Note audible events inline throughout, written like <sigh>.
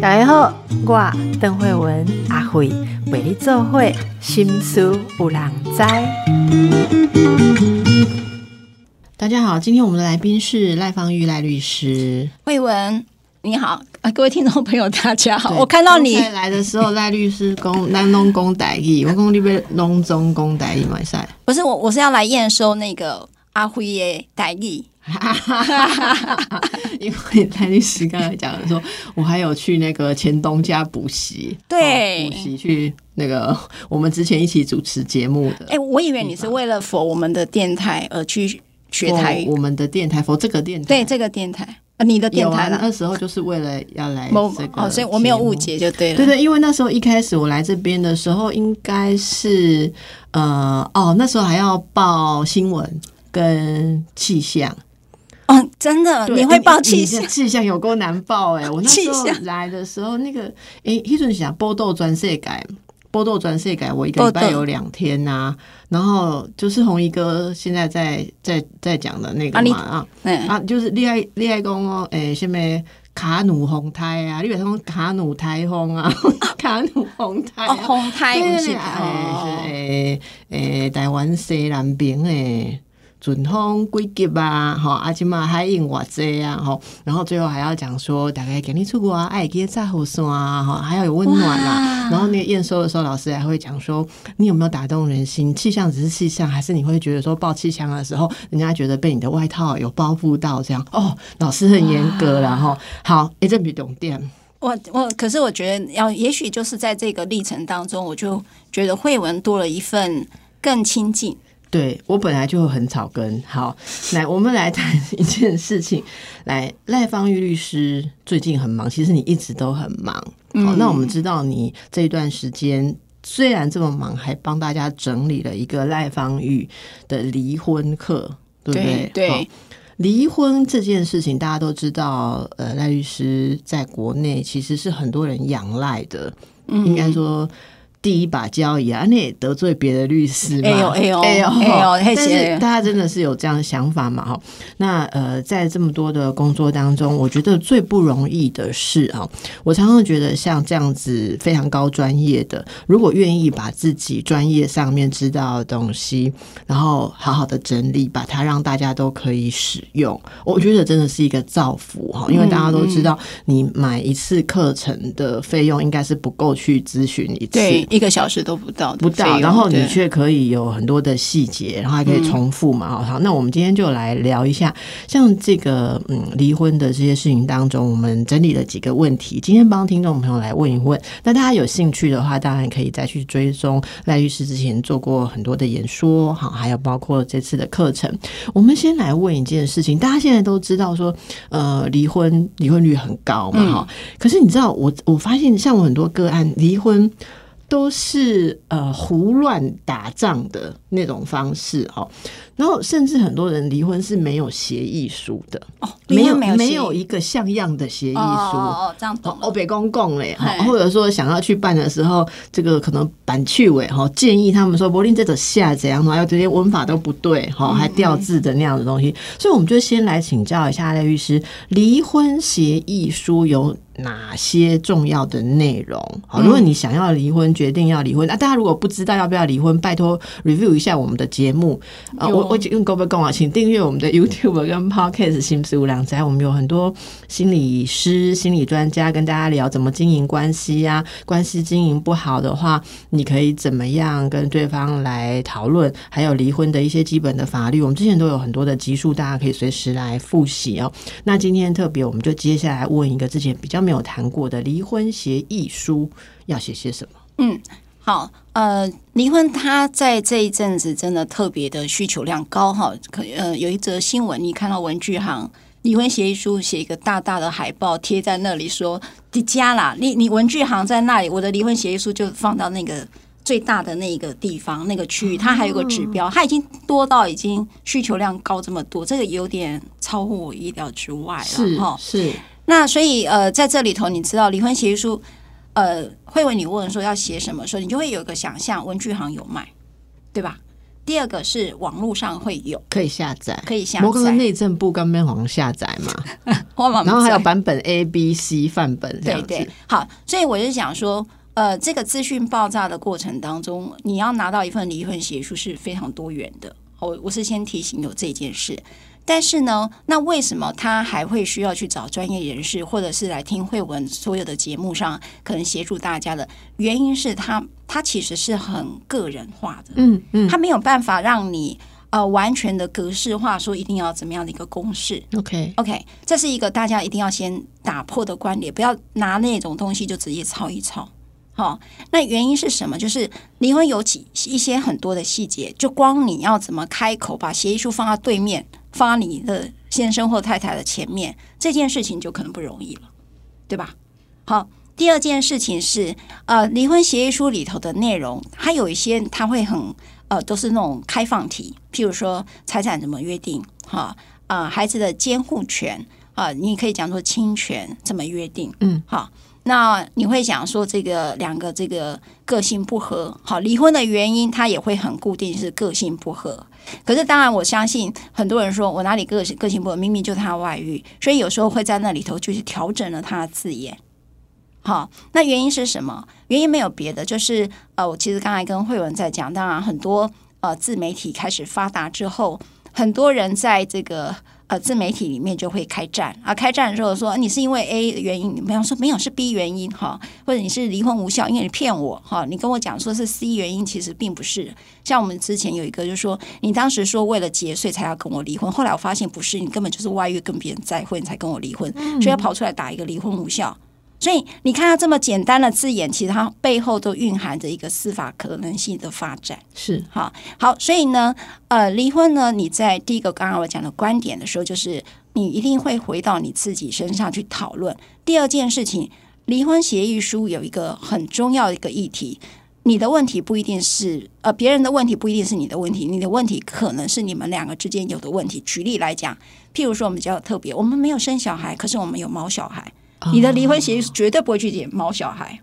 大家好，我邓慧文阿慧为你做会心思有人知。大家好，今天我们的来宾是赖芳玉赖律师。慧文，你好，啊，各位听众朋友，大家好。我看到你来的时候，赖律师讲咱拢讲台语，<laughs> 我讲你要拢中讲台语买赛。不是我，我是要来验收那个阿辉的台语。<laughs> 因为赖律师刚才讲的说，我还有去那个前东家补习，对哦补习去那个 <laughs> 我们之前一起主持节目的。哎、我以为你是为了否我们的电台而去学台语。我们的电台，否这个电台，对这个电台，呃，你的电台啦。那时候就是为了要来某这个哦，所以我没有误解就对了。对对，因为那时候一开始我来这边的时候，应该是呃哦，那时候还要报新闻跟气象。哦，真的，你会报你气象？气象有够难报哎、我那时候来的时候，那个哎，一阵想波豆专世改。波豆专世改，我一个礼拜有两天呐、然后就是红衣哥现在在在在讲的那个嘛啊嗯，啊，就是恋爱恋爱工哦，哎、什么卡努红胎啊，你比如说卡努台风啊，<laughs> 卡努风台红台不是对对对，哎，哦是诶诶，台湾西南边诶。阵风几级啊？吼，啊，即嘛海用偌济啊？吼，然后最后还要讲说，大概给你出国啊，爱给炸火山啊，吼，还要有温暖啦、哇然后那个验收的时候，老师还会讲说，你有没有打动人心？气象只是气象，还是你会觉得说报气象的时候，人家觉得被你的外套有包覆到这样？哦，老师很严格啦，吼。好，诶、这比重点。我我，可是我觉得要，也许就是在这个历程当中，我就觉得慧文多了一份更亲近。对我本来就很草根。好，来，我们来谈一件事情。来，赖芳玉律师最近很忙，其实你一直都很忙。好，那我们知道你这一段时间虽然这么忙，还帮大家整理了一个赖芳玉的离婚课，对不对？对好离婚这件事情，大家都知道，呃，赖律师在国内其实是很多人仰赖的，应该说。第一把交椅啊，那也得罪别的律师嘛？哎呦哎呦哎呦哎呦嘿但是是大家真的是有这样的想法嘛？哈，那呃，在这么多的工作当中，我觉得最不容易的是啊，我常常觉得像这样子非常高专业的，如果愿意把自己专业上面知道的东西，然后好好的整理，把它让大家都可以使用，我觉得真的是一个造福哈。因为大家都知道，你买一次课程的费用应该是不够去咨询一次，对，一个小时都不到不到，然后你却可以有很多的细节，然后还可以重复嘛。好，好，那我们今天就来聊一下，像这个嗯离婚的这些事情当中，我们整理了几个问题，今天帮听众朋友来问一问。那大家有兴趣的话，当然可以再去追踪赖律师之前做过很多的演说，好，还有包括这次的课程。我们先来问一件事情，大家现在都知道说，呃，离婚离婚率很高嘛，哈、可是你知道，我我发现像我很多个案离婚。都是呃胡乱打仗的那种方式哦，然后甚至很多人离婚是没有协议书的，哦，没有没有一个像样的协议书。哦这样懂哦，了。北公共嘞，哈或者说想要去办的时候，这个可能板去委哈建议他们说，柏林这种下怎样，还有这些文法都不对嗯哈，还掉字的那样的东西，所以我们就先来请教一下赖律师，离婚协议书有哪些重要的内容？好，如果你想要离婚，决定要离婚，那、大家如果不知道要不要离婚，拜托 review 一下我们的节目啊、有我我用各位跟我请订阅我们的 YouTube 跟 Podcast 心事无良斋，我们有很多心理师、心理专家跟大家聊怎么经营关系呀、关系经营不好的话，你可以怎么样跟对方来讨论，还有离婚的一些基本的法律，我们之前都有很多的集数，大家可以随时来复习哦。那今天特别，我们就接下来问一个之前比较没有谈过的离婚协议书要写些什么？嗯，好，呃，离婚它在这一阵子真的特别的需求量高哈。可呃，有一则新闻，你看到文具行离婚协议书写一个大大的海报贴在那里说，你家啦，你你文具行在那里，我的离婚协议书就放到那个。最大的那个地方、那个区域，它还有个指标，它已经多到已经需求量高这么多，这个有点超乎我意料之外了哈。是，那所以呃，在这里头，你知道离婚协议书，呃，会为你问说要写什么时候，你就会有一个想象，文具行有卖，对吧？第二个是网络上会有可以下载，可以下载摩根载，内政部刚边黄下载嘛，<laughs> 然然后还有版本 A、B、C 范本这样子。对对，好，所以我就想说，呃，这个资讯爆炸的过程当中，你要拿到一份离婚协议书是非常多元的。我我是先提醒有这件事，但是呢，那为什么他还会需要去找专业人士，或者是来听慧文所有的节目上可能协助大家的原因是他他其实是很个人化的，嗯嗯他没有办法让你呃完全的格式化，说一定要怎么样的一个公式。，OK，OK，这是一个大家一定要先打破的观点，不要拿那种东西就直接抄一抄。好、那原因是什么？就是离婚有几一些很多的细节，就光你要怎么开口，把协议书放到对面，放到你的先生或太太的前面，这件事情就可能不容易了，对吧？好，第二件事情是，呃，离婚协议书里头的内容，它有一些它会很呃，都是那种开放题，譬如说财产怎么约定，哈啊、孩子的监护权啊、你可以讲说侵权怎么约定，嗯，好。那你会想说这个两个这个个性不合，好，离婚的原因它也会很固定是个性不合。可是当然我相信很多人说我哪里个性个性不合，明明就是他外遇，所以有时候会在那里头就是调整了他的字眼。好，那原因是什么？原因没有别的，就是呃，我其实刚才跟慧文在讲，当然很多呃自媒体开始发达之后，很多人在这个呃自媒体里面就会开战啊，开战的时候说你是因为 A 原因，你没有说没有是 B 原因哈，或者你是离婚无效，因为你骗我哈，你跟我讲说是 C 原因，其实并不是。像我们之前有一个就是说，你当时说为了节税才要跟我离婚，后来我发现不是，你根本就是外遇跟别人再婚才跟我离婚，所以要跑出来打一个离婚无效。所以你看，它这么简单的字眼，其实它背后都蕴含着一个司法可能性的发展。是好，好，所以呢，呃，离婚呢，你在第一个刚刚我讲的观点的时候，就是你一定会回到你自己身上去讨论。第二件事情，离婚协议书有一个很重要的一个议题。你的问题不一定是呃别人的问题，不一定是你的问题，你的问题可能是你们两个之间有的问题。举例来讲，譬如说我们比较特别，我们没有生小孩，可是我们有毛小孩，你的离婚协议是绝对不会去解毛小孩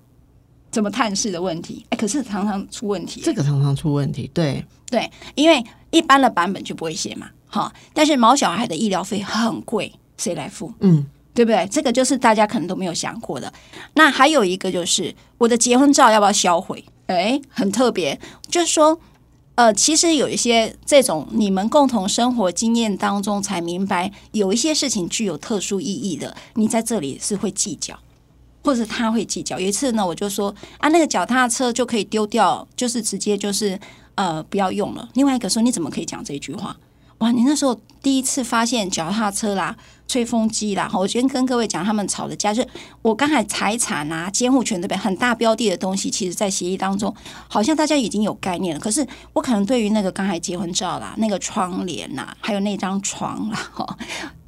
怎么探视的问题，哎，可是常常出问题。这个常常出问题，对，对，因为一般的版本就不会写嘛，哈。但是毛小孩的医疗费很贵，谁来付？嗯，对不对？这个就是大家可能都没有想过的。那还有一个就是我的结婚照要不要销毁？哎，很特别，就是说，呃，其实有一些这种你们共同生活经验当中才明白，有一些事情具有特殊意义的，你在这里是会计较。或者他会计较。有一次呢，我就说啊，那个脚踏车就可以丢掉，就是直接就是呃不要用了。另外一个说你怎么可以讲这句话？哇，你那时候第一次发现脚踏车啦、吹风机啦，我先跟各位讲，他们吵的架就是我刚才财产啊、监护权这边很大标的的东西，其实在协议当中好像大家已经有概念了。可是我可能对于那个刚才结婚照啦、那个窗帘啦，还有那张床啦，哈，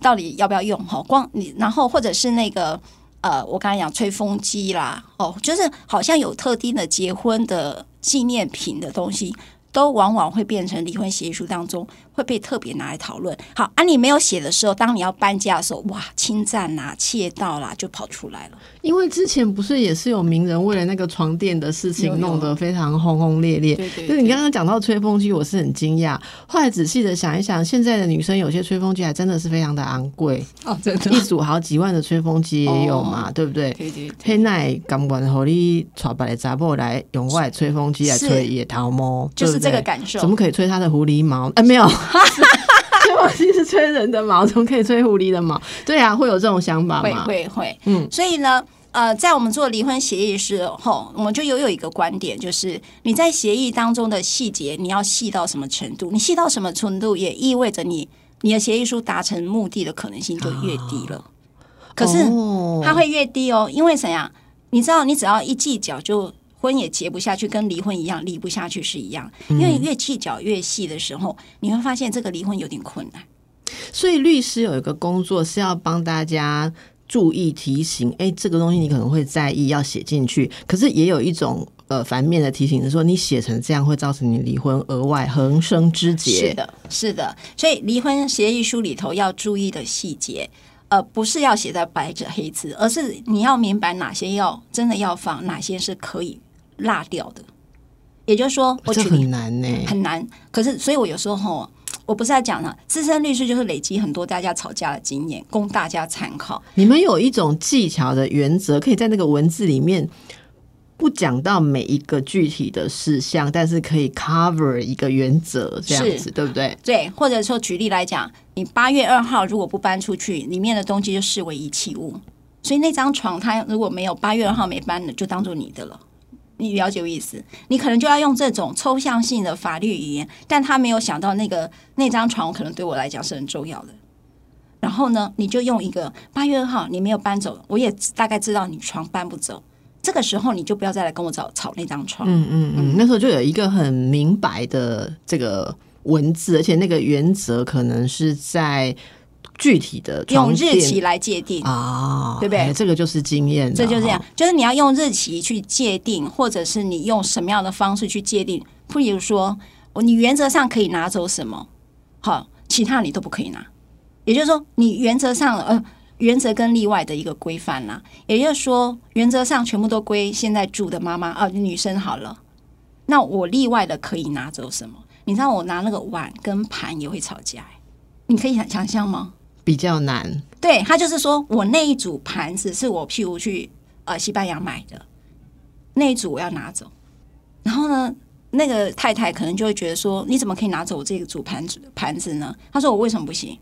到底要不要用？哈，光你然后或者是那个。呃，我刚才讲吹风机啦，哦，就是好像有特定的结婚的纪念品的东西，都往往会变成离婚协议书当中会被特别拿来讨论。好，啊，你没有写的时候，当你要搬家的时候，哇，侵占啦、窃盗啦，就跑出来了。因为之前不是也是有名人为了那个床垫的事情弄得非常轰轰烈烈。对对就是你刚刚讲到吹风机，我是很惊讶。后来仔细的想一想，现在的女生有些吹风机还真的是非常的昂贵，哦，真一组好几万的吹风机也有嘛，哦对不对？对对对，黑奈甘愿和你找别的杂货来用我的吹风机来吹野桃猫，就是这个感受。怎么可以吹它的狐狸毛？哎、没有，吹毛机是吹人的毛，怎么可以吹狐狸的毛？对啊，会有这种想法会吗？会会，嗯所以呢，呃，在我们做离婚协议的时候，我们就又有一个观点，就是你在协议当中的细节，你要细到什么程度？你细到什么程度，也意味着你你的协议书达成目的的可能性就越低了。可是哦它会越低哦，因为怎样？你知道，你只要一计较就。婚也结不下去，跟离婚一样，离不下去是一样。因为越计较越细的时候，你会发现这个离婚有点困难。所以律师有一个工作是要帮大家注意提醒，哎，这个东西你可能会在意，要写进去。可是也有一种呃反面的提醒是说，你写成这样会造成你离婚额外横生枝节。是的，是的。所以离婚协议书里头要注意的细节，呃，不是要写在白纸黑字，而是你要明白哪些要真的要放，哪些是可以落掉的。也就是说，我这举例很难呢、很难。可是，所以我有时候吼，我不是在讲呢，资深律师就是累积很多大家吵架的经验，供大家参考。你们有一种技巧的原则，可以在那个文字里面不讲到每一个具体的事项，但是可以 cover 一个原则，这样子对不对？对，或者说举例来讲，你八月二号如果不搬出去，里面的东西就视为遗弃物，所以那张床它如果没有八月二号没搬的，就当做你的了。你了解我意思？你可能就要用这种抽象性的法律语言，但他没有想到那个那张床可能对我来讲是很重要的。然后呢，你就用一个八月二号你没有搬走，我也大概知道你床搬不走。这个时候你就不要再来跟我吵吵那张床。嗯嗯嗯，那时候就有一个很明白的这个文字，而且那个原则可能是在具体的用日期来界定，啊，对不对哎这个就是经验，这就这样。，就是你要用日期去界定，或者是你用什么样的方式去界定。譬如说，你原则上可以拿走什么，好，其他你都不可以拿。也就是说，你原则上呃，原则跟例外的一个规范啦。也就是说，原则上全部都归现在住的妈妈啊，女生好了。那我例外的可以拿走什么？你知道我拿那个碗跟盘也会吵架、欸，你可以想想象吗？比较难。对他就是说我那一组盘子是我譬如去呃西班牙买的，那一组我要拿走，然后呢，那个太太可能就会觉得说，你怎么可以拿走我这个组盘子盘子呢？他说我为什么不行？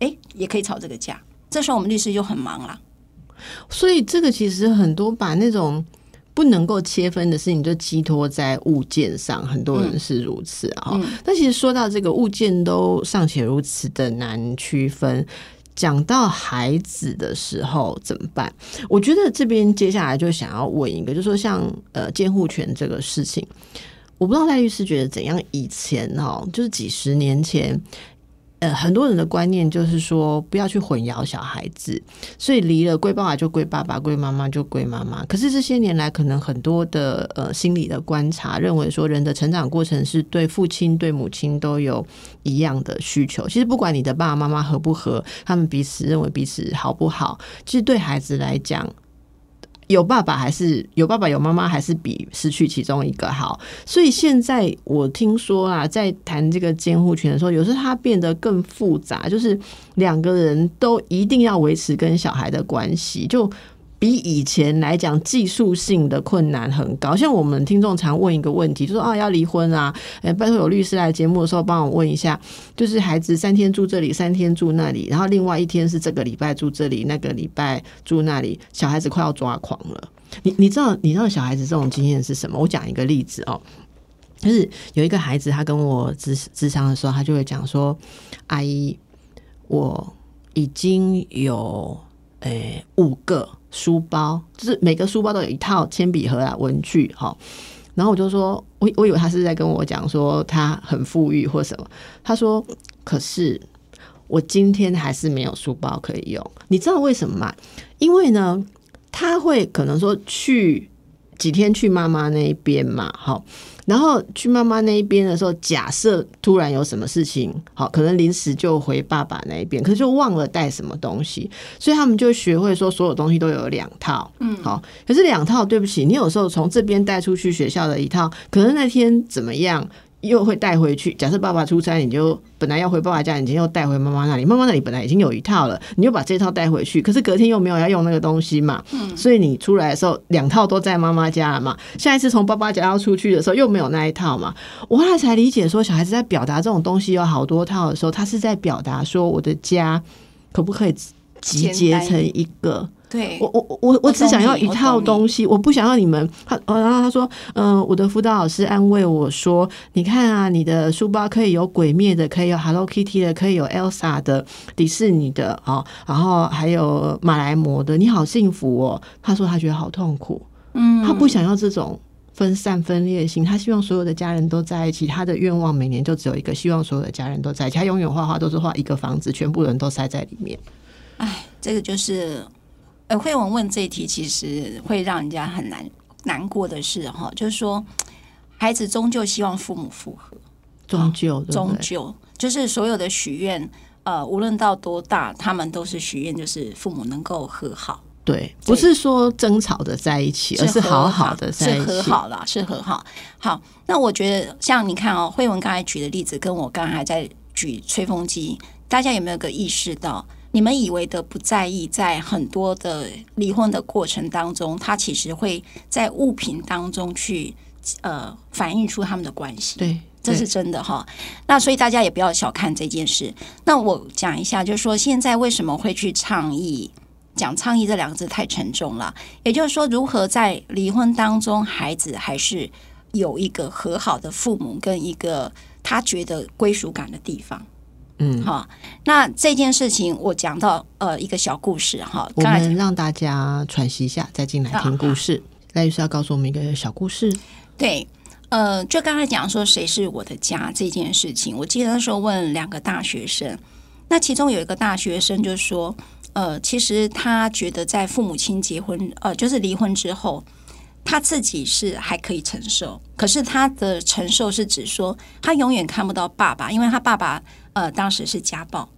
诶，也可以吵这个架。这时候我们律师就很忙啦。所以这个其实很多把那种不能够切分的事情，就寄托在物件上，很多人是如此啊、嗯但其实说到这个物件都尚且如此的难区分。讲到孩子的时候怎么办？我觉得这边接下来就想要问一个，就说像呃监护权这个事情，我不知道赖律师觉得怎样？以前哦，就是几十年前，呃，很多人的观念就是说不要去混淆小孩子，所以离了归爸爸就归爸爸，归妈妈就归妈妈。可是这些年来，可能很多的呃心理的观察认为说，人的成长过程是对父亲、对母亲都有一样的需求。其实不管你的爸爸妈妈合不合，他们彼此认为彼此好不好，其实对孩子来讲。有爸爸还是有爸爸有妈妈，还是比失去其中一个好。所以现在我听说啊，在谈这个监护权的时候，有时候它变得更复杂，就是两个人都一定要维持跟小孩的关系，就比以前来讲技术性的困难很高。像我们听众常问一个问题，就说啊要离婚啊，哎，拜托有律师来节目的时候帮我问一下，就是孩子三天住这里，三天住那里，然后另外一天是这个礼拜住这里，那个礼拜住那里，小孩子快要抓狂了。你你知道你知道小孩子这种经验是什么？我讲一个例子哦。就是有一个孩子，他跟我智智商的时候，他就会讲说：“阿姨，我已经有诶、五个书包，就是每个书包都有一套铅笔盒啊、文具哈。”然后我就说：“我我以为他是在跟我讲说他很富裕或什么。”他说：“可是我今天还是没有书包可以用，你知道为什么吗？因为呢，他会可能说去几天去妈妈那一边嘛，好，然后去妈妈那一边的时候，假设突然有什么事情，好，可能临时就回爸爸那一边，可是就忘了带什么东西，所以他们就学会说所有东西都有两套，嗯，好，可是两套，对不起，你有时候从这边带出去学校的一套，可能那天怎么样？又会带回去。假设爸爸出差，你就本来要回爸爸家，你今天又带回妈妈那里。妈妈那里本来已经有一套了，你又把这套带回去。可是隔天又没有要用那个东西嘛，所以你出来的时候两套都在妈妈家了嘛。下一次从爸爸家要出去的时候又没有那一套嘛。我后来才理解说，小孩子在表达这种东西有好多套的时候，他是在表达说我的家可不可以集结成一个。对，我我我我只想要一套东西，我不想要你们。他呃，然后他说，嗯、我的辅导老师安慰我说，你看啊，你的书包可以有鬼灭的，可以有 Hello Kitty 的，可以有 Elsa 的，迪士尼的，哦，然后还有马来貘的，你好幸福哦。他说他觉得好痛苦，嗯他不想要这种。分散分裂性，他希望所有的家人都在一起。他的愿望每年就只有一个，希望所有的家人都在一起。他永远画画都是画一个房子，全部人都塞在里面。哎，这个就是，呃，慧文问这一题，其实会让人家很难难过的是哈，就是说，孩子终究希望父母复合，终究，终究就是所有的许愿，呃，无论到多大，他们都是许愿，就是父母能够和好。对，不是说争吵的在一起，而是好好的在一起，是和好了，是和好。好，那我觉得像你看哦，慧文刚才举的例子，跟我刚才在举吹风机，大家有没有个意识到？你们以为的不在意，在很多的离婚的过程当中，他其实会在物品当中去呃反映出他们的关系。对，这是真的哈。那所以大家也不要小看这件事。那我讲一下，就是说现在为什么会去倡议？讲倡议这两个字太沉重了。也就是说，如何在离婚当中，孩子还是有一个和好的父母，跟一个他觉得归属感的地方。嗯，好，那这件事情我讲到呃一个小故事哈，我们让大家喘息一下，再进来听故事。赖律师要告诉我们一个小故事。对，呃，就刚才讲说谁是我的家这件事情，我记得那时候问两个大学生，那其中有一个大学生就说，呃，其实他觉得在父母亲结婚呃就是离婚之后，他自己是还可以承受，可是他的承受是指说他永远看不到爸爸，因为他爸爸。呃，当时是家暴，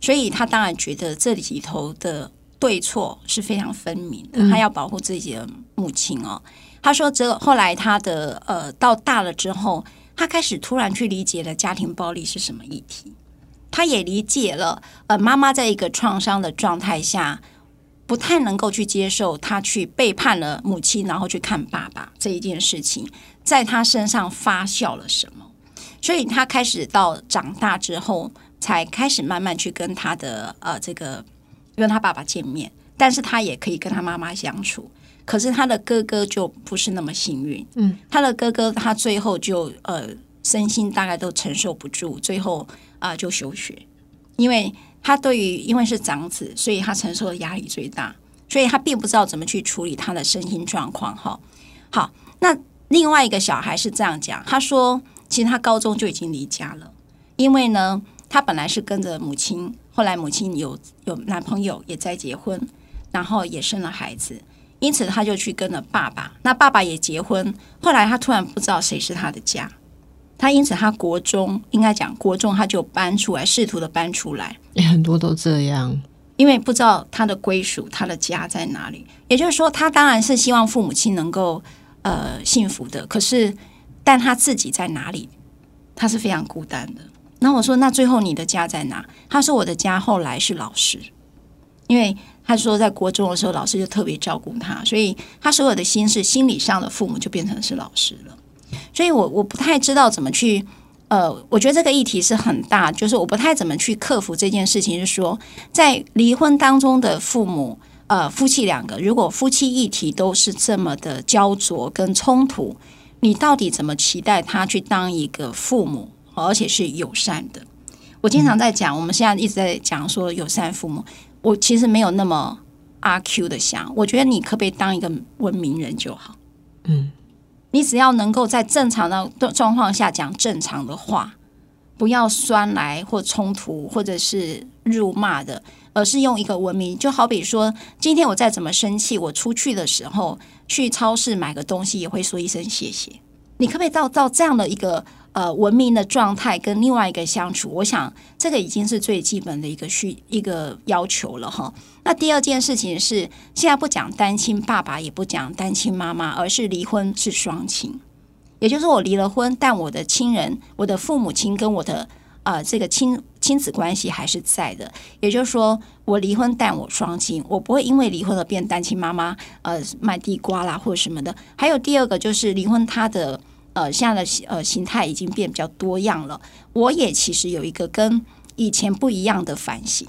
所以他当然觉得这里头的对错是非常分明的。他要保护自己的母亲哦。他说，这后来他的呃到大了之后，他开始突然去理解了家庭暴力是什么议题。他也理解了，呃，妈妈在一个创伤的状态下，不太能够去接受他去背叛了母亲，然后去看爸爸这一件事情，在他身上发酵了什么。所以他开始到长大之后，才开始慢慢去跟他的呃这个跟他爸爸见面，但是他也可以跟他妈妈相处。可是他的哥哥就不是那么幸运，嗯，他的哥哥他最后就呃身心大概都承受不住，最后啊就休学，因为他对于因为是长子，所以他承受的压力最大，所以他并不知道怎么去处理他的身心状况。哈，好，那另外一个小孩是这样讲，他说。其实他高中就已经离家了，因为呢，他本来是跟着母亲，后来母亲有有男朋友，也在结婚，然后也生了孩子，因此他就去跟了爸爸。那爸爸也结婚，后来他突然不知道谁是他的家，他因此他国中应该讲国中他就搬出来，试图的搬出来，很多都这样，因为不知道他的归属，他的家在哪里。也就是说，他当然是希望父母亲能够呃幸福的，可是。但他自己在哪里？他是非常孤单的。那我说，那最后你的家在哪？他说，我的家后来是老师，因为他说在国中的时候，老师就特别照顾他，所以他所有的心事、心理上的父母就变成是老师了。所以我我不太知道怎么去，呃，我觉得这个议题是很大，就是我不太怎么去克服这件事情。是说，在离婚当中的父母，呃，夫妻两个，如果夫妻议题都是这么的焦灼跟冲突。你到底怎么期待他去当一个父母，而且是友善的？我经常在讲，我们现在一直在讲说友善父母。我其实没有那么阿 Q 的想，我觉得你可不可以当一个文明人就好？嗯，你只要能够在正常的状况下讲正常的话，不要酸来或冲突，或者是辱骂的，而是用一个文明。就好比说，今天我再怎么生气，我出去的时候。去超市买个东西也会说一声谢谢，你可不可以到到这样的一个呃文明的状态跟另外一个相处？我想这个已经是最基本的一个需一个要求了哈。那第二件事情是，现在不讲单亲爸爸，也不讲单亲妈妈，而是离婚是双亲，也就是我离了婚，但我的亲人、我的父母亲跟我的。啊，这个亲亲子关系还是在的，也就是说，我离婚但我双亲，我不会因为离婚而变单亲妈妈，呃，卖地瓜啦或者什么的。还有第二个就是离婚，它的呃现在的呃形态已经变比较多样了。我也其实有一个跟以前不一样的反省，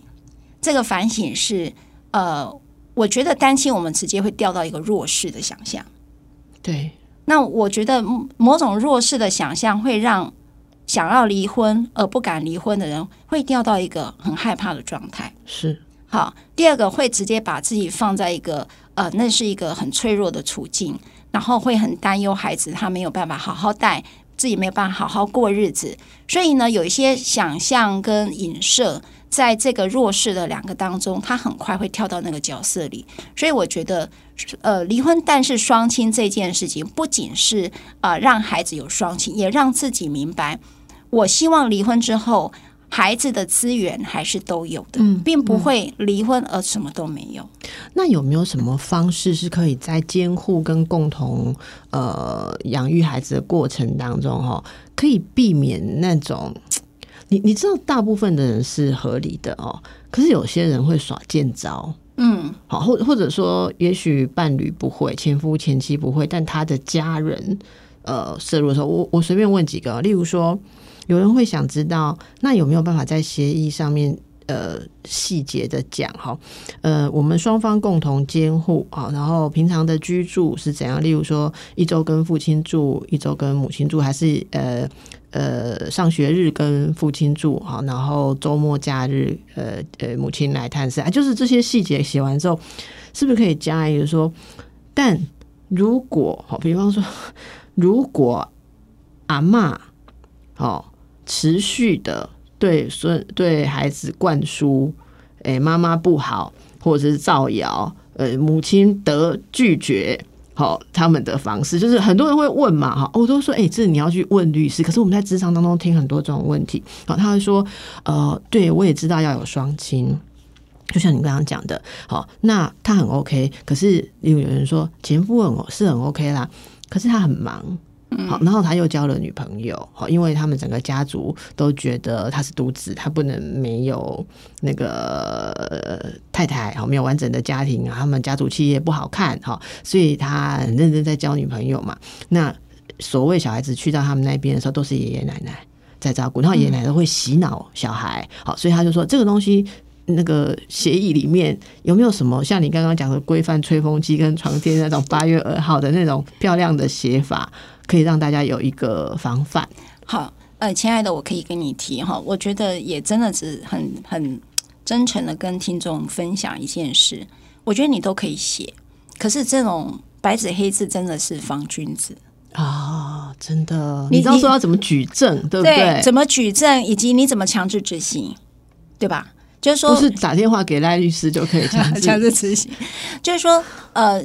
这个反省是呃，我觉得担心我们直接会掉到一个弱势的想象。对，那我觉得某种弱势的想象会让。想要离婚而不敢离婚的人，会掉到一个很害怕的状态。是好，第二个会直接把自己放在一个呃，那是一个很脆弱的处境，然后会很担忧孩子他没有办法好好带，自己没有办法好好过日子。所以呢，有一些想象跟影射，在这个弱势的两个当中，他很快会跳到那个角色里。所以我觉得，呃，离婚但是双亲这件事情，不仅是啊让孩子有双亲，也让自己明白。我希望离婚之后，孩子的资源还是都有的，嗯并不会离婚而什么都没有。那有没有什么方式是可以在监护跟共同呃养育孩子的过程当中，哈，可以避免那种你你知道，大部分的人是合理的哦，可是有些人会耍贱招。嗯，好，或或者说，也许伴侣不会，前夫前妻不会，但他的家人呃摄入的时候，我我随便问几个，例如说，有人会想知道，那有没有办法在协议上面呃细节的讲哈？呃，我们双方共同监护啊，然后平常的居住是怎样？例如说，一周跟父亲住，一周跟母亲住，还是呃呃上学日跟父亲住好，然后周末假日呃呃母亲来探视啊，就是这些细节写完之后，是不是可以加一个说？但如果好，比方说，如果阿嬷哦持续的对孙对孩子灌输，诶妈妈不好，或者是造谣，呃母亲得拒绝。好，他们的方式就是很多人会问嘛，哈，我都说，哎、这你要去问律师。可是我们在职场当中听很多这种问题，好，他会说，呃，对我也知道要有双亲，就像你刚刚讲的，好，那他很 OK，可是有有人说前夫很是很 OK 啦，可是他很忙。好，然后他又交了女朋友，好，因为他们整个家族都觉得他是独子，他不能没有那个太太，好，没有完整的家庭，他们家族企业不好看，哈，所以他很认真在交女朋友嘛。那所谓小孩子去到他们那边的时候，都是爷爷奶奶在照顾，然后爷爷奶奶会洗脑小孩，好，所以他就说这个东西。那个协议里面有没有什么像你刚刚讲的规范吹风机跟床垫那种八月二号的那种漂亮的写法，可以让大家有一个防范？好，呃，亲爱的，我可以跟你提哈，我觉得也真的是很很真诚的跟听众分享一件事，我觉得你都可以写，可是这种白纸黑字真的是防君子，啊，真的，你你知道说要怎么举证，对不对？怎么举证，以及你怎么强制执行，对吧？就是说，不是打电话给赖律师就可以强制 <laughs> 强制执行，就是说，呃，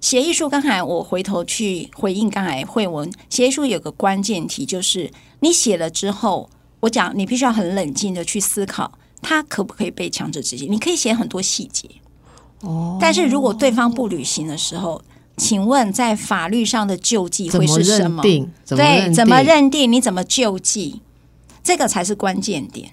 协议书刚才我回头去回应刚才慧文，协议书有个关键题，就是你写了之后，我讲你必须要很冷静的去思考，它可不可以被强制执行？你可以写很多细节，哦。但是如果对方不履行的时候，请问在法律上的救济会是什么？怎么对，怎么定？认定？你怎么救济？这个才是关键点。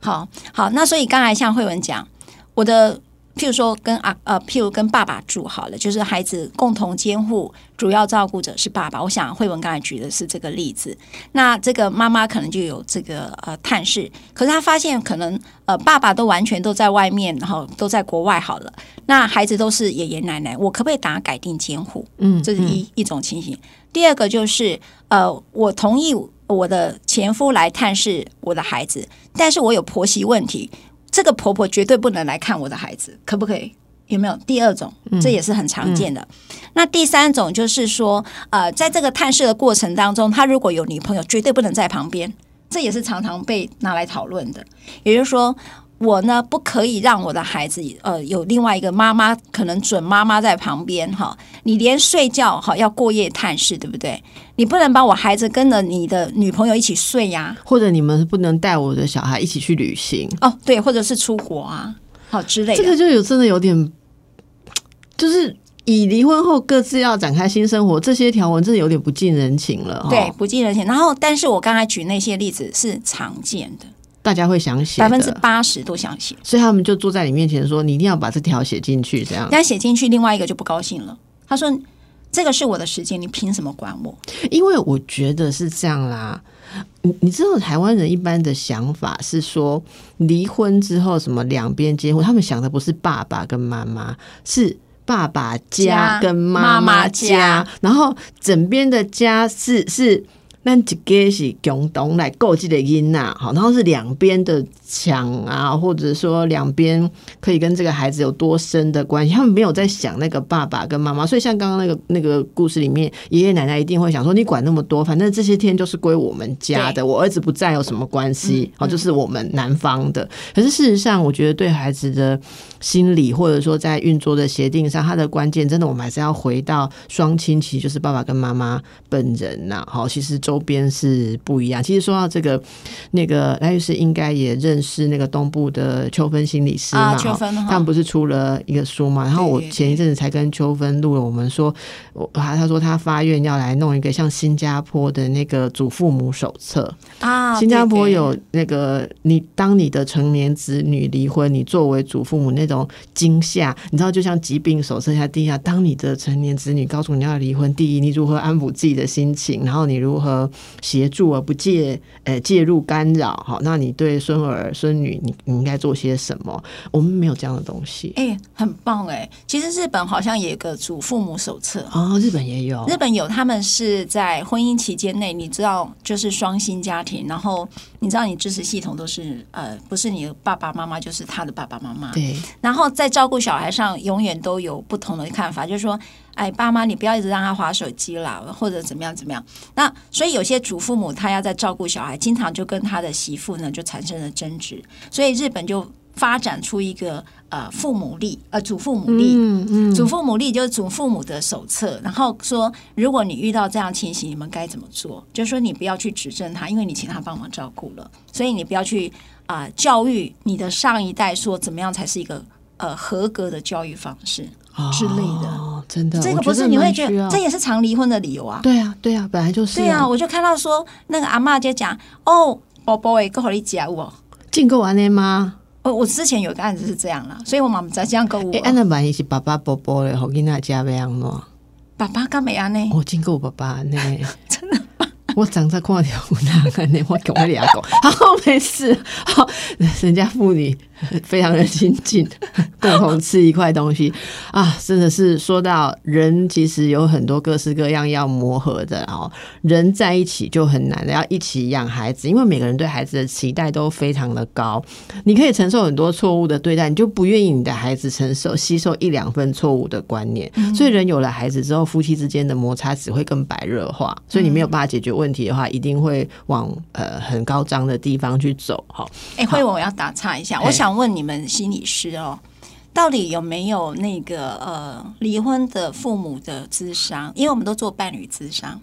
好好，那所以刚才像慧文讲，我的譬如说跟啊呃，譬如跟爸爸住好了，就是孩子共同监护，主要照顾者是爸爸。我想慧文刚才举的是这个例子，那这个妈妈可能就有这个呃探视，可是她发现可能呃爸爸都完全都在外面，然后都在国外好了，那孩子都是爷爷奶奶，我可不可以打改定监护？嗯，这是一、一种情形。第二个就是，呃，我同意我的前夫来探视我的孩子，但是我有婆媳问题，这个婆婆绝对不能来看我的孩子，可不可以？有没有第二种？这也是很常见的。那第三种就是说，呃，在这个探视的过程当中，他如果有女朋友，绝对不能在旁边，这也是常常被拿来讨论的。也就是说，我呢不可以让我的孩子呃有另外一个妈妈，可能准妈妈在旁边哈。你连睡觉哈要过夜探视，对不对？你不能把我孩子跟着你的女朋友一起睡呀、或者你们不能带我的小孩一起去旅行，哦，对，或者是出国啊，好之类的。这个就有真的有点，就是以离婚后各自要展开新生活，这些条文真的有点不近人情了。哈对，，不近人情。然后，但是我刚才举那些例子是常见的，大家会想写百分之八十都想写。所以他们就坐在你面前说：“你一定要把这条写进去。”这样，但写进去，另外一个就不高兴了。他说：“这个是我的时间，你凭什么管我因为我觉得是这样啦。你你知道台湾人一般的想法是说，离婚之后什么两边结婚，他们想的不是爸爸跟妈妈，是爸爸家家跟妈妈妈家，家然后整边的家是是。那一个是共同来构这个音呐，好，然后是两边的墙啊，或者说两边可以跟这个孩子有多深的关系，他们没有在想那个爸爸跟妈妈，所以像刚刚那个那个故事里面，爷爷奶奶一定会想说，你管那么多，反正这些天就是归我们家的，我儿子不在有什么关系？好，就是我们男方的。可是事实上，我觉得对孩子的心理，或者说在运作的协定上，它的关键真的，我们还是要回到双亲，其实就是爸爸跟妈妈本人呐、好，其实周边是不一样。其实说到这个，那个赖律师应该也认识那个东部的秋分心理师嘛，啊秋分哈他们不是出了一个书嘛？然后我前一阵子才跟秋分录了，我们说，我他他说他发愿要来弄一个像新加坡的那个祖父母手册，啊，新加坡有那个，你当你的成年子女离婚，你作为祖父母那种惊吓，你知道，就像疾病手册下第一下，当你的成年子女告诉你要离婚，第一，你如何安抚自己的心情，然后你如何协助而不介呃介入干扰，好，那你对孙儿孙女，你你应该做些什么？我们没有这样的东西。哎、很棒哎、其实日本好像也有个祖父母手册。哦，日本也有，日本有，他们是在婚姻期间内，你知道，就是双薪家庭，然后你知道你支持系统都是呃，不是你的爸爸妈妈，就是他的爸爸妈妈。对，然后在照顾小孩上，永远都有不同的看法，就是说，哎，爸妈你不要一直让他划手机啦，或者怎么样怎么样。那所以有些祖父母他要在照顾小孩，经常就跟他的媳妇呢就产生了争执，所以日本就发展出一个呃父母力，呃祖父母力。嗯嗯，祖父母力就是祖父母的手册，然后说，如果你遇到这样情形，你们该怎么做？就是说，你不要去指正他，因为你请他帮忙照顾了，所以你不要去啊、教育你的上一代说怎么样才是一个呃合格的教育方式。之类的哦，真的，这个不是你会觉得这也是常离婚的理由啊？对啊，对啊，本来就是、对啊，，我就看到说那个阿妈就讲哦，宝宝诶，够好你讲我。进购完了吗？哦我之前有个案子是这样啦，所以我妈妈在这样跟我诶，，安那万一是爸爸宝宝嘞，好跟他家要安怎？爸爸干没安呢？我经过爸爸呢，<laughs> 真的。我长在看到有那个呢，我跟我俩讲，好没事，好，人家妇女非常的亲近，共同吃一块东西啊，真的是说到人，其实有很多各式各样要磨合的哦。人在一起就很难的，要一起养孩子，因为每个人对孩子的期待都非常的高。你可以承受很多错误的对待，你就不愿意你的孩子承受吸收一两份错误的观念。所以人有了孩子之后，夫妻之间的摩擦只会更白热化。所以你没有办法解决问题的话，一定会往呃很高张的地方去走。哈，哎，慧文，我要打岔一下，我想问你们心理师哦，到底有没有那个呃离婚的父母的智商？因为我们都做伴侣智商，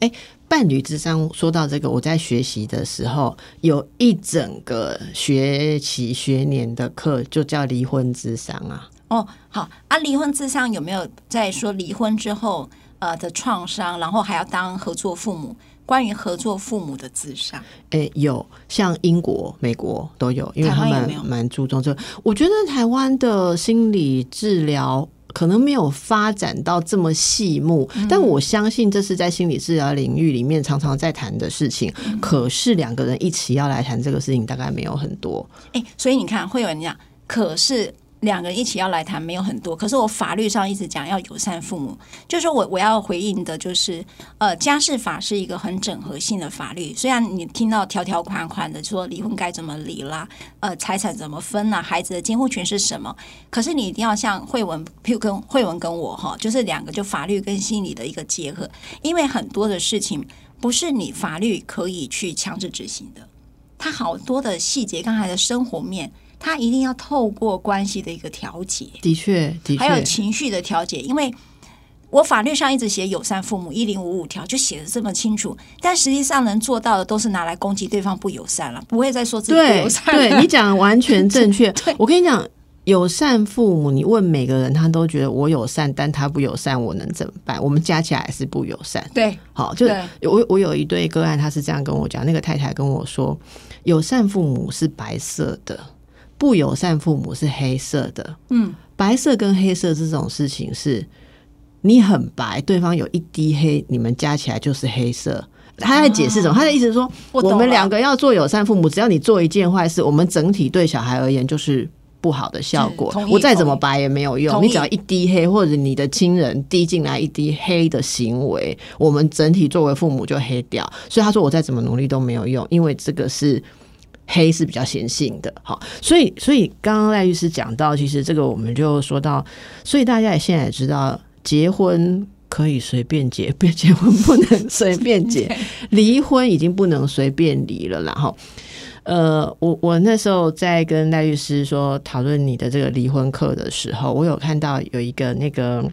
哎伴侣智商，说到这个，我在学习的时候，有一整个学期学年的课就叫离婚智商啊。哦，好啊，离婚智商有没有在说离婚之后呃的创伤，然后还要当合作父母？关于合作父母的自杀，诶，有像英国、美国都有，因为他们蛮注重这个。我觉得台湾的心理治疗可能没有发展到这么细目，嗯但我相信这是在心理治疗领域里面常常在谈的事情。嗯可是两个人一起要来谈这个事情，大概没有很多。哎，所以你看，会有人讲，可是两个人一起要来谈没有很多，可是我法律上一直讲要友善父母，就是说我我要回应的就是，呃，家事法是一个很整合性的法律，虽然你听到条条款款的说离婚该怎么离啦，呃，财产怎么分啦，孩子的监护权是什么，可是你一定要像慧文，譬如跟慧文跟我哈，就是两个就法律跟心理的一个结合，因为很多的事情不是你法律可以去强制执行的。它好多的细节，刚才的生活面，它一定要透过关系的一个调节，的确，的确还有，情绪的调节。因为我法律上一直写友善父母一零五五条，就写的这么清楚，但实际上能做到的都是拿来攻击对方不友善了，不会再说自己友善了。对，你讲得完全正确。<laughs> 我跟你讲。友善父母，你问每个人，他都觉得我友善，但他不友善，我能怎么办？我们加起来还是不友善。对好，就是我我有一对个案，他是这样跟我讲，那个太太跟我说，友善父母是白色的，不友善父母是黑色的。嗯，白色跟黑色这种事情是，你很白，对方有一滴黑，你们加起来就是黑色。他在解释什么？他的意思是说，哦我我们两个要做友善父母，只要你做一件坏事，我们整体对小孩而言就是不好的效果我再怎么白也没有用，你只要一滴黑，或者你的亲人滴进来一滴黑的行为，我们整体作为父母就黑掉。所以他说，我再怎么努力都没有用，因为这个是。黑是比较显性的，好，所以所以刚刚赖律师讲到，其实这个我们就说到，所以大家也现在也知道，结婚可以随便结，别 <laughs> 结婚不能随便结，<laughs> 离婚已经不能随便离了然后。呃，我我那时候在跟赖律师说讨论你的这个离婚课的时候，我有看到有一个那个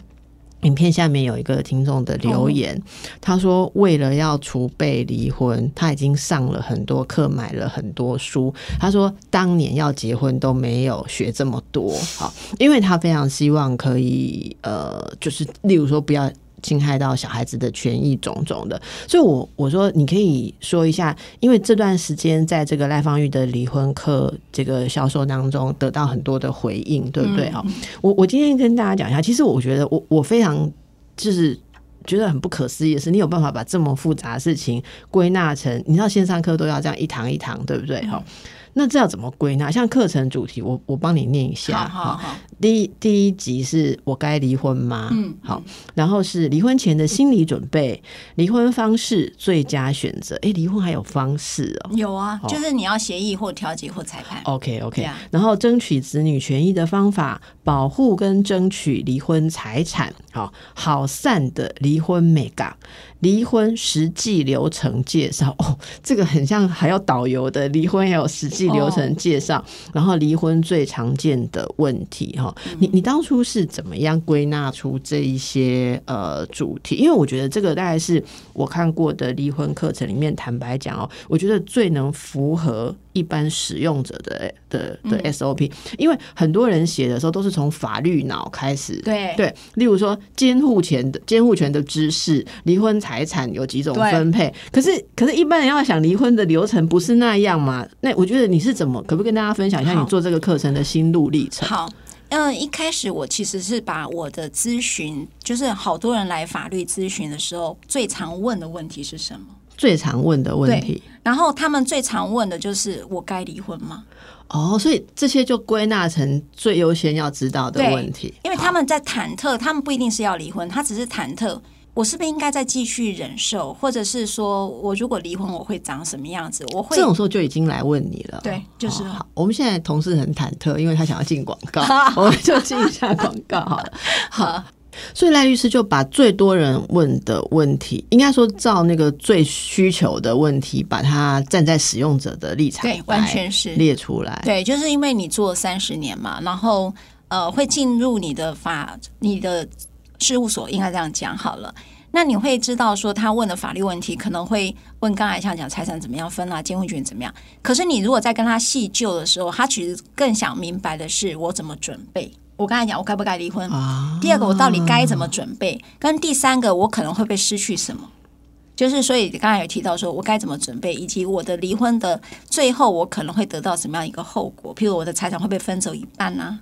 影片下面有一个听众的留言，他说为了要储备离婚，他已经上了很多课，买了很多书。他说当年要结婚都没有学这么多，好，因为他非常希望可以呃，就是例如说不要。侵害到小孩子的权益种种的，所以我我说你可以说一下，因为这段时间在这个赖芳玉的离婚课这个销售当中得到很多的回应，对不对？哈、我我今天跟大家讲一下，其实我觉得我我非常就是觉得很不可思议的是，你有办法把这么复杂的事情归纳成，你知道线上课都要这样一堂一堂，对不对？哈、那这要怎么归纳？像课程主题，我我帮你念一下。好好好，第一第一集是我该离婚吗？嗯好，然后是离婚前的心理准备，离婚方式最佳选择。诶，离婚还有方式哦。有啊，就是你要协议或调解或裁判。OK OK，、啊然后争取子女权益的方法，保护跟争取离婚财产，好好散的离婚美感，离婚实际流程介绍。哦，这个很像还要导游的离婚还有实际流程介绍，然后离婚最常见的问题哈。你你当初是怎么样归纳出这一些呃主题？因为我觉得这个大概是我看过的离婚课程里面，坦白讲哦，我觉得最能符合一般使用者的的的 SOP，、因为很多人写的时候都是从法律脑开始。对对，例如说监护权的监护权的知识，离婚财产有几种分配，可是可是一般人要想离婚的流程不是那样嘛？那我觉得你是怎么，可不可以跟大家分享一下你做这个课程的心路历程？好，嗯，一开始我其实是把我的咨询，就是好多人来法律咨询的时候，最常问的问题是什么？最常问的问题然后他们最常问的就是我该离婚吗？哦，所以这些就归纳成最优先要知道的对问题，因为他们在忐忑，他们不一定是要离婚，他只是忐忑。我是不是应该再继续忍受，或者是说我如果离婚，我会长什么样子？我会这种时候就已经来问你了。对就是哦好。我们现在同事很忐忑，因为他想要进广告，<laughs> 我们就进一下广告好了。好，所以赖律师就把最多人问的问题，应该说照那个最需求的问题，把它站在使用者的立场对，完全是列出来。对，就是因为你做三十年嘛，然后呃，会进入你的法、你的事务所，应该这样讲好了。那你会知道说，他问的法律问题可能会问刚才像讲财产怎么样分啊，监护权怎么样。可是你如果在跟他细究的时候，他其实更想明白的是我怎么准备。我刚才讲我该不该离婚，啊，第二个我到底该怎么准备，跟第三个我可能会被失去什么。就是，所以刚才有提到说，我该怎么准备，以及我的离婚的最后，我可能会得到什么样一个后果？譬如我的财产会被分走一半呢、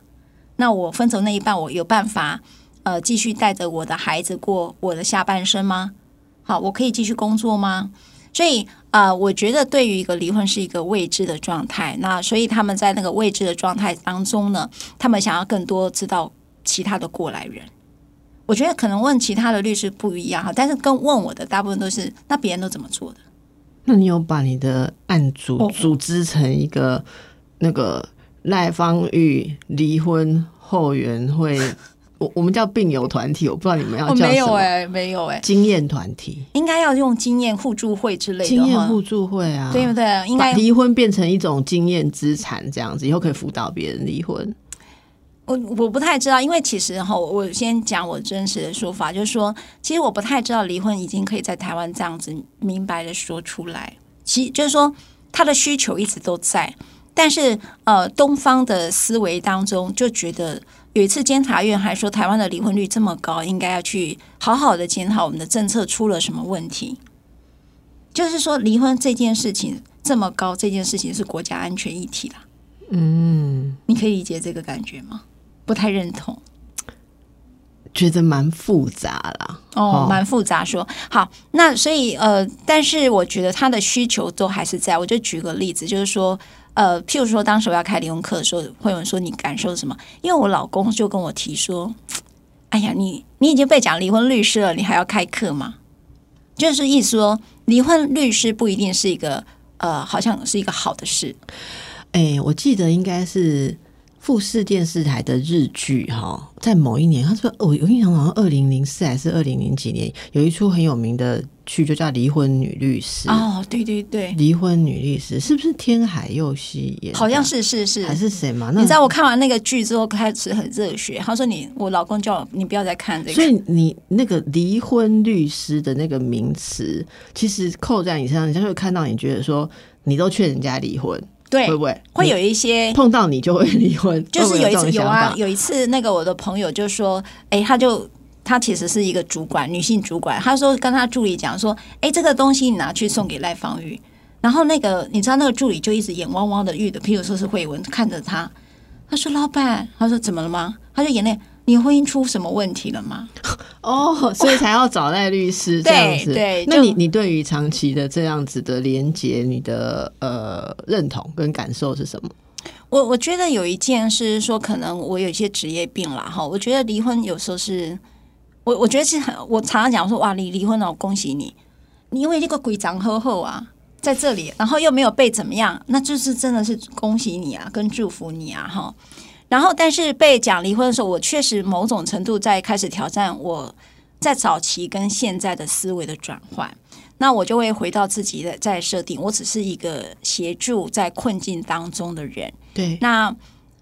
那我分走那一半，我有办法呃继续带着我的孩子过我的下半生吗？好，我可以继续工作吗？所以呃，我觉得对于一个离婚是一个未知的状态，那所以他们在那个未知的状态当中呢，他们想要更多知道其他的过来人。我觉得可能问其他的律师不一样哈，但是跟问我的大部分都是那别人都怎么做的？那你有把你的案组哦组织成一个那个赖芳玉离婚后援会？我我们叫病友团体，我不知道你们要哦，叫什么。没有哎、没有哎、经验团体、应该要用经验互助会之类的哈经验互助会啊，对不对？应该把离婚变成一种经验资产，这样子以后可以辅导别人离婚。我我不太知道，因为其实哈，我先讲我真实的说法，就是说，其实我不太知道离婚已经可以在台湾这样子明白的说出来。其就是说，他的需求一直都在，但是呃，东方的思维当中就觉得，有一次监察院还说，台湾的离婚率这么高，应该要去好好的检讨我们的政策出了什么问题。就是说，离婚这件事情这么高，这件事情是国家安全议题啦。嗯，你可以理解这个感觉吗？不太认同。觉得蛮复杂啦。哦，蛮复杂说。好，那所以呃，但是我觉得他的需求都还是在。我就举个例子，就是说，呃，譬如说，当时我要开离婚课的时候，会有人说你感受什么？因为我老公就跟我提说，<tsk> 哎呀，你你已经被讲离婚律师了，你还要开课吗？就是意思说，离婚律师不一定是一个呃，好像是一个好的事。哎、我记得应该是富士电视台的日剧哈，在某一年，他说我有印象，好像二零零四还是二零零几年，有一出很有名的剧，就叫《离婚女律师》。哦，对对对，离婚女律师是不是天海佑希演？好像是是是，还是谁嘛？那你知道我看完那个剧之后开始很热血，他说你我老公叫我你不要再看这个，所以你那个离婚律师的那个名词，其实扣在你身上，人家会看到你觉得说你都劝人家离婚，对会不会会有一些碰到你就会离婚？<laughs> 就是有一次有啊，有一次那个我的朋友就说，哎，他就他其实是一个主管，女性主管，他说跟他助理讲说，哎，这个东西你拿去送给赖芳玉，然后那个你知道那个助理就一直眼汪汪的，玉的，譬如说是慧文看着他，他说老板，他说怎么了吗？他就眼泪。你婚姻出什么问题了吗？<laughs> 哦，所以才要找赖律师 <laughs> 这样子。对就那你你对于长期的这样子的连接，你的呃认同跟感受是什么？我我觉得有一件是说，可能我有一些职业病啦，哈。我觉得离婚有时候是，我我觉得是很，我常常讲说，哇，你离婚了，恭喜你，你因为这个鬼长呵后啊，在这里，然后又没有被怎么样，那就是真的是恭喜你啊，跟祝福你啊，哈。然后，但是被讲离婚的时候，我确实某种程度在开始挑战我在早期跟现在的思维的转换。那我就会回到自己的在设定，我只是一个协助在困境当中的人。对，那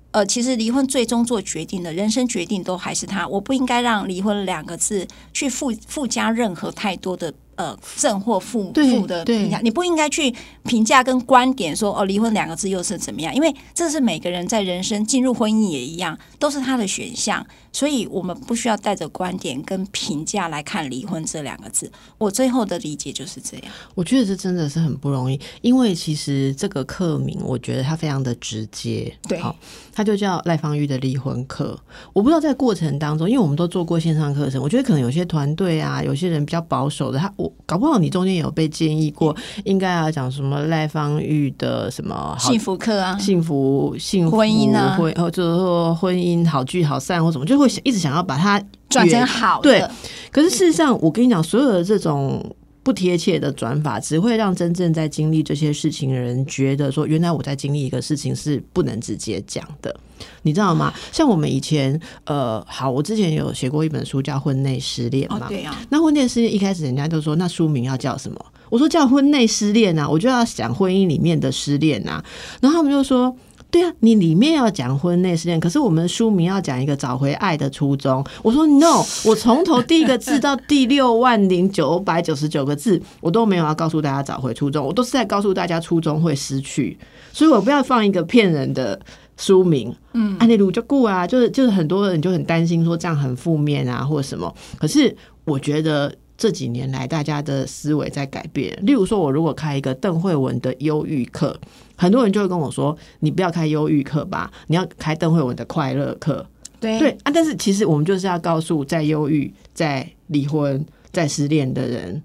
呃，其实离婚最终做决定的人生决定都还是他，我不应该让离婚两个字去附附加任何太多的呃正或负负的评价，你不应该去评价跟观点说哦，离婚两个字又是怎么样？因为这是每个人在人生进入婚姻也一样，都是他的选项，所以我们不需要带着观点跟评价来看离婚这两个字。我最后的理解就是这样。我觉得这真的是很不容易，因为其实这个课名，我觉得它非常的直接。对好，它就叫赖芳玉的离婚课。我不知道在过程当中，因为我们都做过线上课程，我觉得可能有些团队啊，有些人比较保守的，他我搞不好你中间有被建议过，应该要讲什么赖芳玉的什么好幸福课啊，幸福幸福婚姻啊。婚或者说婚姻好聚好散或什么，就会想一直想要把它转成圆。好对的，可是事实上，我跟你讲，所有的这种不贴切的转法，只会让真正在经历这些事情的人觉得说，原来我在经历一个事情是不能直接讲的，你知道吗？像我们以前，呃，好，我之前有写过一本书叫《婚内失恋》嘛，哦，对啊，那婚内失恋一开始人家就说，那书名要叫什么？我说叫婚内失恋啊，我就要讲婚姻里面的失恋啊。然后他们就说，对啊，你里面要讲婚内失恋，可是我们书名要讲一个找回爱的初衷。我说 no，<laughs> 我从头第一个字到第六万零九百九十九个字，我都没有要告诉大家找回初衷，我都是在告诉大家初衷会失去，所以我不要放一个骗人的。书名，嗯，安利鲁就顾啊，就是就是很多人就很担心说这样很负面啊，或者什么。可是我觉得这几年来大家的思维在改变。例如说，我如果开一个邓慧文的忧郁课，很多人就会跟我说：“你不要开忧郁课吧，你要开邓慧文的快乐课。”对对啊，但是其实我们就是要告诉在忧郁、在离婚、在失恋的人，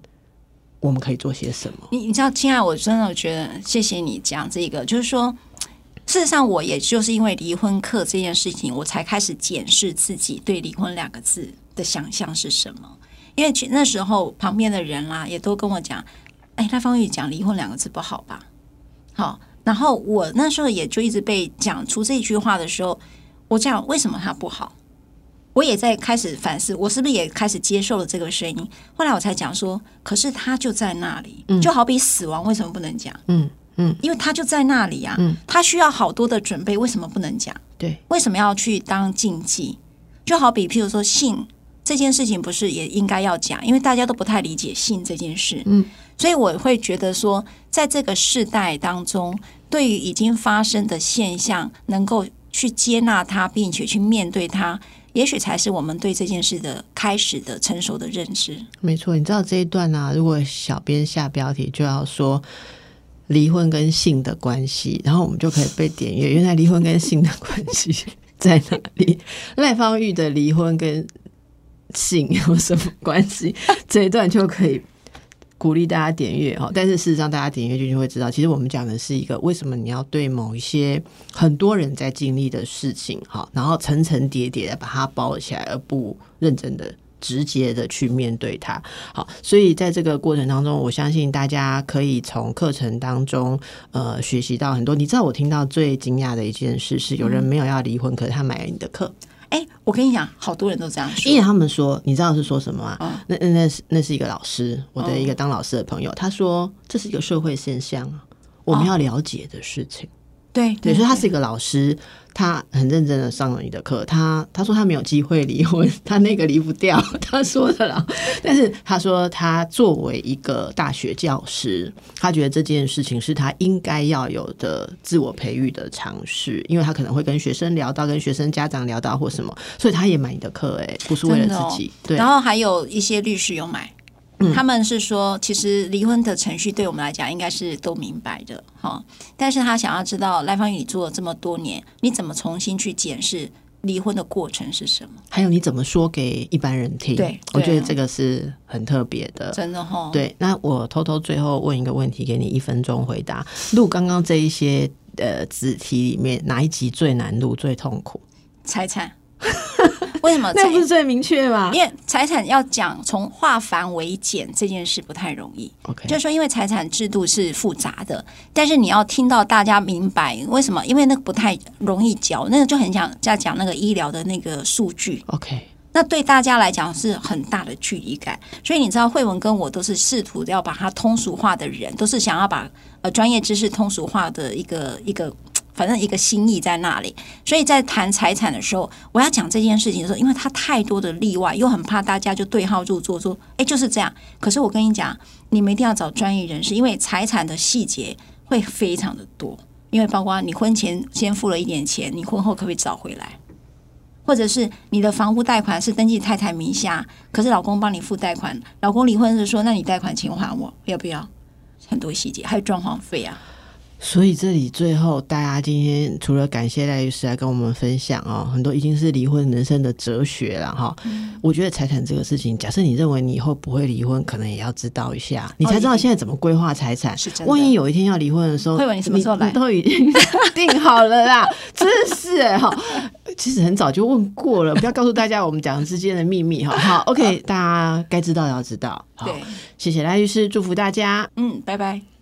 我们可以做些什么。你你知道，亲爱，我真的觉得谢谢你讲这个，就是说，事实上，我也就是因为离婚课这件事情，我才开始检视自己对离婚两个字的想象是什么。因为其那时候旁边的人啦，也都跟我讲，哎，赖芳玉讲离婚两个字不好吧？好，然后我那时候也就一直被讲出这句话的时候，我讲为什么他不好？我也在开始反思，我是不是也开始接受了这个声音？后来我才讲说，可是他就在那里，就好比死亡，为什么不能讲？嗯嗯，因为他就在那里啊，嗯他需要好多的准备，为什么不能讲？对，为什么要去当禁忌？就好比譬如说性这件事情，不是也应该要讲？因为大家都不太理解性这件事，嗯，所以我会觉得说，在这个世代当中，对于已经发生的现象，能够去接纳它，并且去面对它，也许才是我们对这件事的开始的成熟的认知。没错。你知道这一段啊，如果小编下标题就要说。离婚跟性的关系，然后我们就可以被点阅。原来离婚跟性的关系在哪里？赖芳玉的离婚跟性 <laughs> 有什么关系？<laughs> 这一段就可以鼓励大家点阅哈。但是事实上，大家点阅进去会知道，其实我们讲的是一个为什么你要对某一些很多人在经历的事情哈，然后层层叠叠的把它包起来，而不认真的直接的去面对它。好，所以在这个过程当中，我相信大家可以从课程当中呃学习到很多。你知道，我听到最惊讶的一件事是，有人没有要离婚，可是他买了你的课。哎，我跟你讲，好多人都这样说。因为他们说，你知道是说什么吗？那那那是那是一个老师，我的一个当老师的朋友，他说这是一个社会现象，我们要了解的事情。对对，所以他是一个老师，他很认真的上了你的课。他他说他没有机会离婚，他那个离不掉，<laughs> 他说的啦。但是他说他作为一个大学教师，他觉得这件事情是他应该要有的自我培育的尝试，因为他可能会跟学生聊到，跟学生家长聊到或什么，所以他也买你的课，哎，不是为了自己。对，然后还有一些律师有买。他们是说，其实离婚的程序对我们来讲应该是都明白的哈，但是他想要知道赖芳宇你做了这么多年，你怎么重新去检视离婚的过程是什么？还有你怎么说给一般人听？对，我觉得这个是很特别的，真的哈。对，那我偷偷最后问一个问题，给你一分钟回答。录刚刚这一些呃子题里面，哪一集最难录、最痛苦？财产。<laughs> 为什么？<laughs> 那不是最明确吗？因为财产要讲从化繁为简这件事不太容易。OK，就是说，因为财产制度是复杂的，但是你要听到大家明白为什么？因为那个不太容易教，那个就很想在讲那个医疗的那个数据。OK，那对大家来讲是很大的距离感。所以你知道，慧文跟我都是试图要把它通俗化的人，都是想要把呃专业知识通俗化的一个一个。反正一个心意在那里，所以在谈财产的时候，我要讲这件事情的时候，因为它太多的例外，又很怕大家就对号入座，说哎就是这样。可是我跟你讲，你们一定要找专业人士，因为财产的细节会非常的多，因为包括你婚前先付了一点钱，你婚后可不可以找回来？或者是你的房屋贷款是登记太太名下，可是老公帮你付贷款，老公离婚是说，那你贷款请还我，要不要？很多细节，还有装潢费啊。所以这里最后，大家今天除了感谢赖律师来跟我们分享哦，很多已经是离婚人生的哲学了哈。我觉得财产这个事情，假设你认为你以后不会离婚，可能也要知道一下，你才知道现在怎么规划财产。是真万一有一天要离婚的时候，会问你什么时候来，都已经定好了啦。<laughs> 真是哎哈，其实很早就问过了，不要告诉大家我们讲之间的秘密哈。好，<laughs> OK，大家该知道要知道。对，谢谢赖律师，祝福大家。嗯，拜拜。